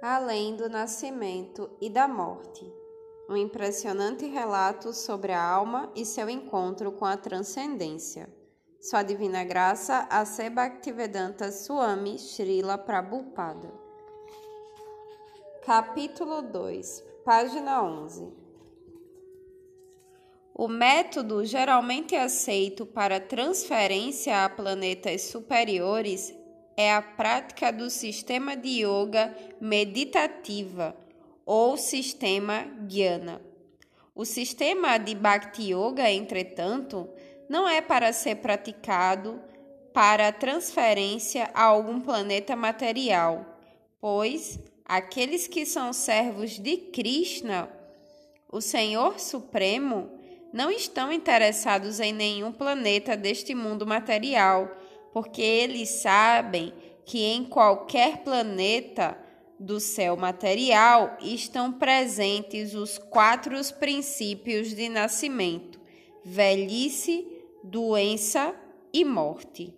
além do nascimento e da morte. Um impressionante relato sobre a alma e seu encontro com a transcendência. Sua Divina Graça, a Bhaktivedanta Swami Srila Prabhupada. Capítulo 2, página 11. O método geralmente aceito para transferência a planetas superiores é a prática do sistema de yoga meditativa ou sistema Jnana. O sistema de Bhakti Yoga, entretanto, não é para ser praticado para transferência a algum planeta material, pois aqueles que são servos de Krishna, o Senhor Supremo, não estão interessados em nenhum planeta deste mundo material, porque eles sabem que em qualquer planeta do céu material estão presentes os quatro princípios de nascimento: velhice, doença e morte.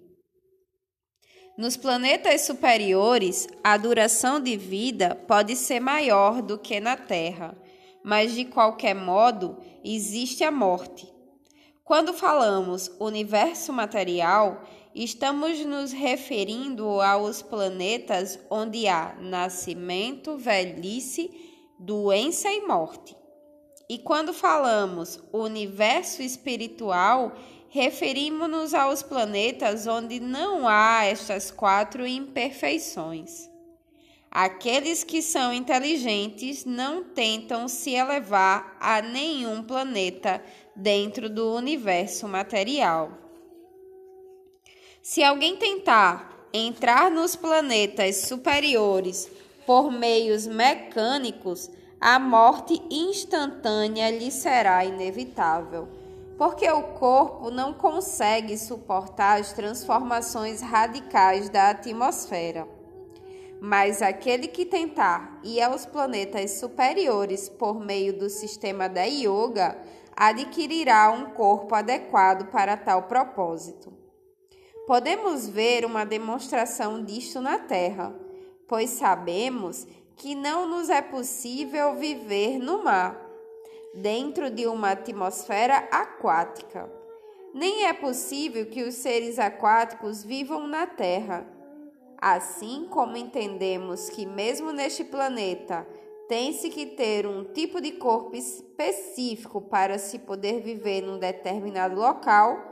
Nos planetas superiores, a duração de vida pode ser maior do que na Terra, mas de qualquer modo existe a morte. Quando falamos universo material, estamos nos referindo aos planetas onde há nascimento, velhice, doença e morte. E quando falamos universo espiritual, referimos-nos aos planetas onde não há estas quatro imperfeições. Aqueles que são inteligentes não tentam se elevar a nenhum planeta dentro do universo material. Se alguém tentar entrar nos planetas superiores por meios mecânicos, a morte instantânea lhe será inevitável porque o corpo não consegue suportar as transformações radicais da atmosfera. Mas aquele que tentar ir aos planetas superiores por meio do sistema da yoga adquirirá um corpo adequado para tal propósito. Podemos ver uma demonstração disto na Terra, pois sabemos que não nos é possível viver no mar dentro de uma atmosfera aquática. Nem é possível que os seres aquáticos vivam na Terra. Assim como entendemos que, mesmo neste planeta, tem-se que ter um tipo de corpo específico para se poder viver num determinado local,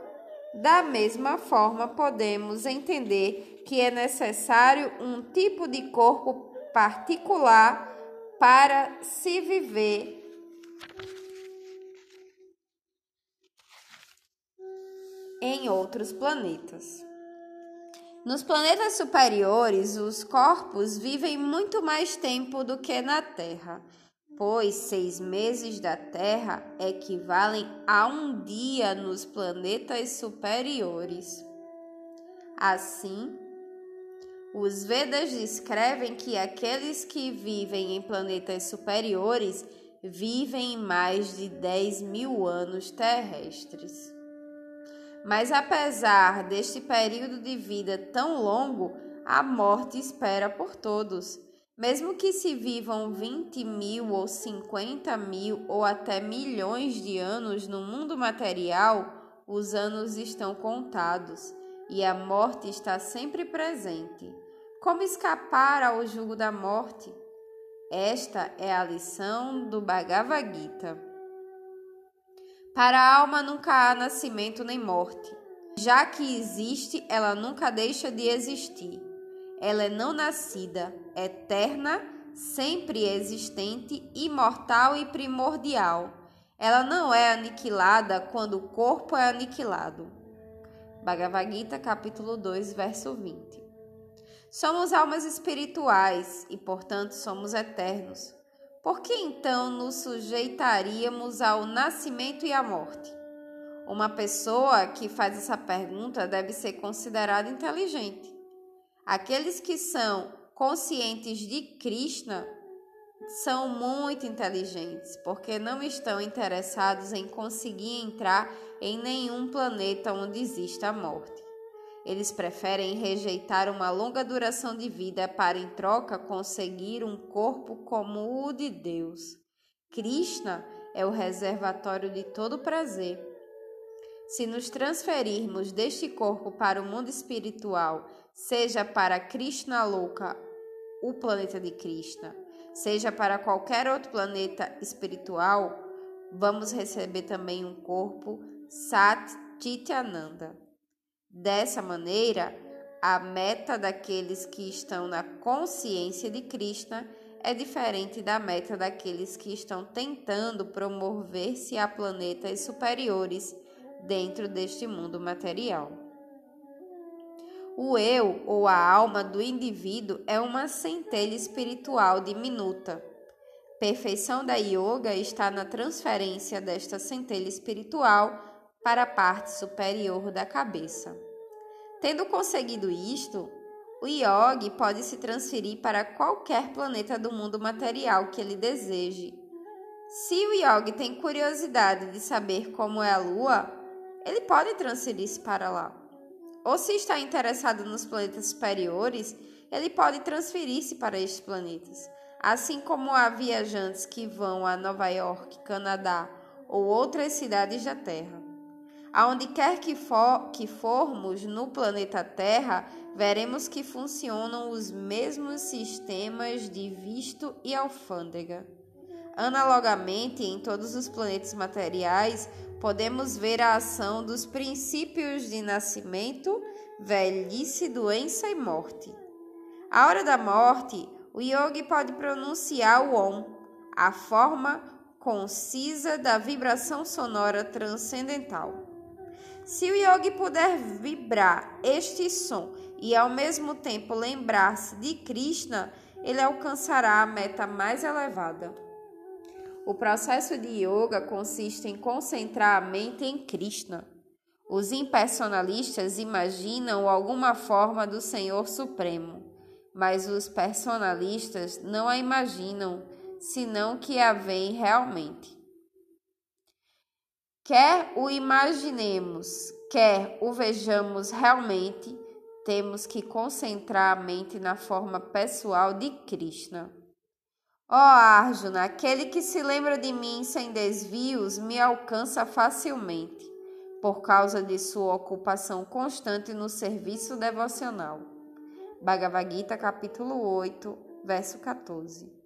da mesma forma podemos entender que é necessário um tipo de corpo particular para se viver em outros planetas. Nos planetas superiores, os corpos vivem muito mais tempo do que na Terra, pois seis meses da Terra equivalem a um dia nos planetas superiores. Assim, os Vedas descrevem que aqueles que vivem em planetas superiores vivem mais de 10 mil anos terrestres. Mas apesar deste período de vida tão longo, a morte espera por todos. Mesmo que se vivam 20 mil ou 50 mil ou até milhões de anos no mundo material, os anos estão contados e a morte está sempre presente. Como escapar ao jugo da morte? Esta é a lição do Bhagavad Gita. Para a alma nunca há nascimento nem morte. Já que existe, ela nunca deixa de existir. Ela é não nascida, eterna, sempre existente, imortal e primordial. Ela não é aniquilada quando o corpo é aniquilado. Bhagavad Gita, capítulo 2, verso 20. Somos almas espirituais e, portanto, somos eternos. Por que então nos sujeitaríamos ao nascimento e à morte? Uma pessoa que faz essa pergunta deve ser considerada inteligente. Aqueles que são conscientes de Krishna são muito inteligentes, porque não estão interessados em conseguir entrar em nenhum planeta onde exista a morte. Eles preferem rejeitar uma longa duração de vida para, em troca, conseguir um corpo como o de Deus. Krishna é o reservatório de todo prazer. Se nos transferirmos deste corpo para o mundo espiritual, seja para Krishna Loka, o planeta de Krishna, seja para qualquer outro planeta espiritual, vamos receber também um corpo Sat Chityananda. Dessa maneira, a meta daqueles que estão na consciência de Krishna é diferente da meta daqueles que estão tentando promover-se a planetas superiores dentro deste mundo material. O eu ou a alma do indivíduo é uma centelha espiritual diminuta. Perfeição da yoga está na transferência desta centelha espiritual para a parte superior da cabeça. Tendo conseguido isto, o yogi pode se transferir para qualquer planeta do mundo material que ele deseje. Se o yogi tem curiosidade de saber como é a lua, ele pode transferir-se para lá. Ou se está interessado nos planetas superiores, ele pode transferir-se para estes planetas. Assim como há viajantes que vão a Nova York, Canadá ou outras cidades da Terra. Aonde quer que, for, que formos no planeta Terra, veremos que funcionam os mesmos sistemas de visto e alfândega. Analogamente, em todos os planetas materiais, podemos ver a ação dos princípios de nascimento, velhice, doença e morte. À hora da morte, o yogi pode pronunciar o Om, a forma concisa da vibração sonora transcendental. Se o yogi puder vibrar este som e ao mesmo tempo lembrar-se de Krishna, ele alcançará a meta mais elevada. O processo de yoga consiste em concentrar a mente em Krishna. Os impersonalistas imaginam alguma forma do Senhor Supremo, mas os personalistas não a imaginam, senão que a veem realmente. Quer o imaginemos, quer o vejamos realmente, temos que concentrar a mente na forma pessoal de Krishna. Ó oh, Arjuna, aquele que se lembra de mim sem desvios me alcança facilmente, por causa de sua ocupação constante no serviço devocional. Bhagavad Gita, capítulo 8, verso 14.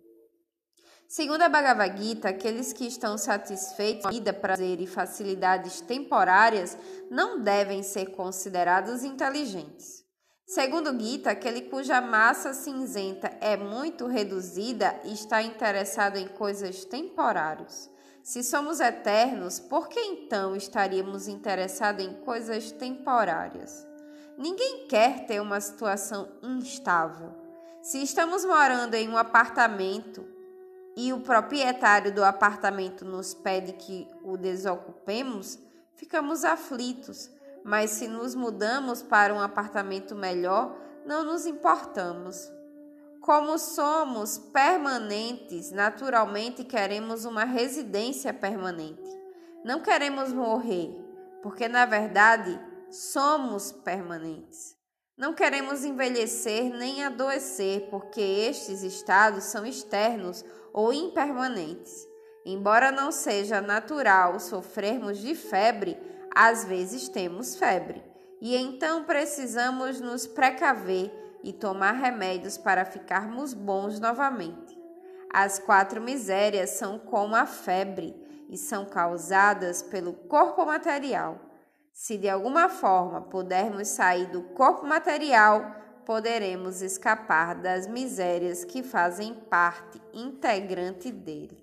Segundo a Bhagavad Gita, aqueles que estão satisfeitos com a vida, prazer e facilidades temporárias não devem ser considerados inteligentes. Segundo Gita, aquele cuja massa cinzenta é muito reduzida está interessado em coisas temporárias. Se somos eternos, por que então estaríamos interessados em coisas temporárias? Ninguém quer ter uma situação instável. Se estamos morando em um apartamento e o proprietário do apartamento nos pede que o desocupemos, ficamos aflitos, mas se nos mudamos para um apartamento melhor, não nos importamos. Como somos permanentes, naturalmente queremos uma residência permanente. Não queremos morrer, porque na verdade somos permanentes. Não queremos envelhecer nem adoecer, porque estes estados são externos ou impermanentes. Embora não seja natural sofrermos de febre, às vezes temos febre, e então precisamos nos precaver e tomar remédios para ficarmos bons novamente. As quatro misérias são como a febre e são causadas pelo corpo material. Se de alguma forma pudermos sair do corpo material, poderemos escapar das misérias que fazem parte integrante dele.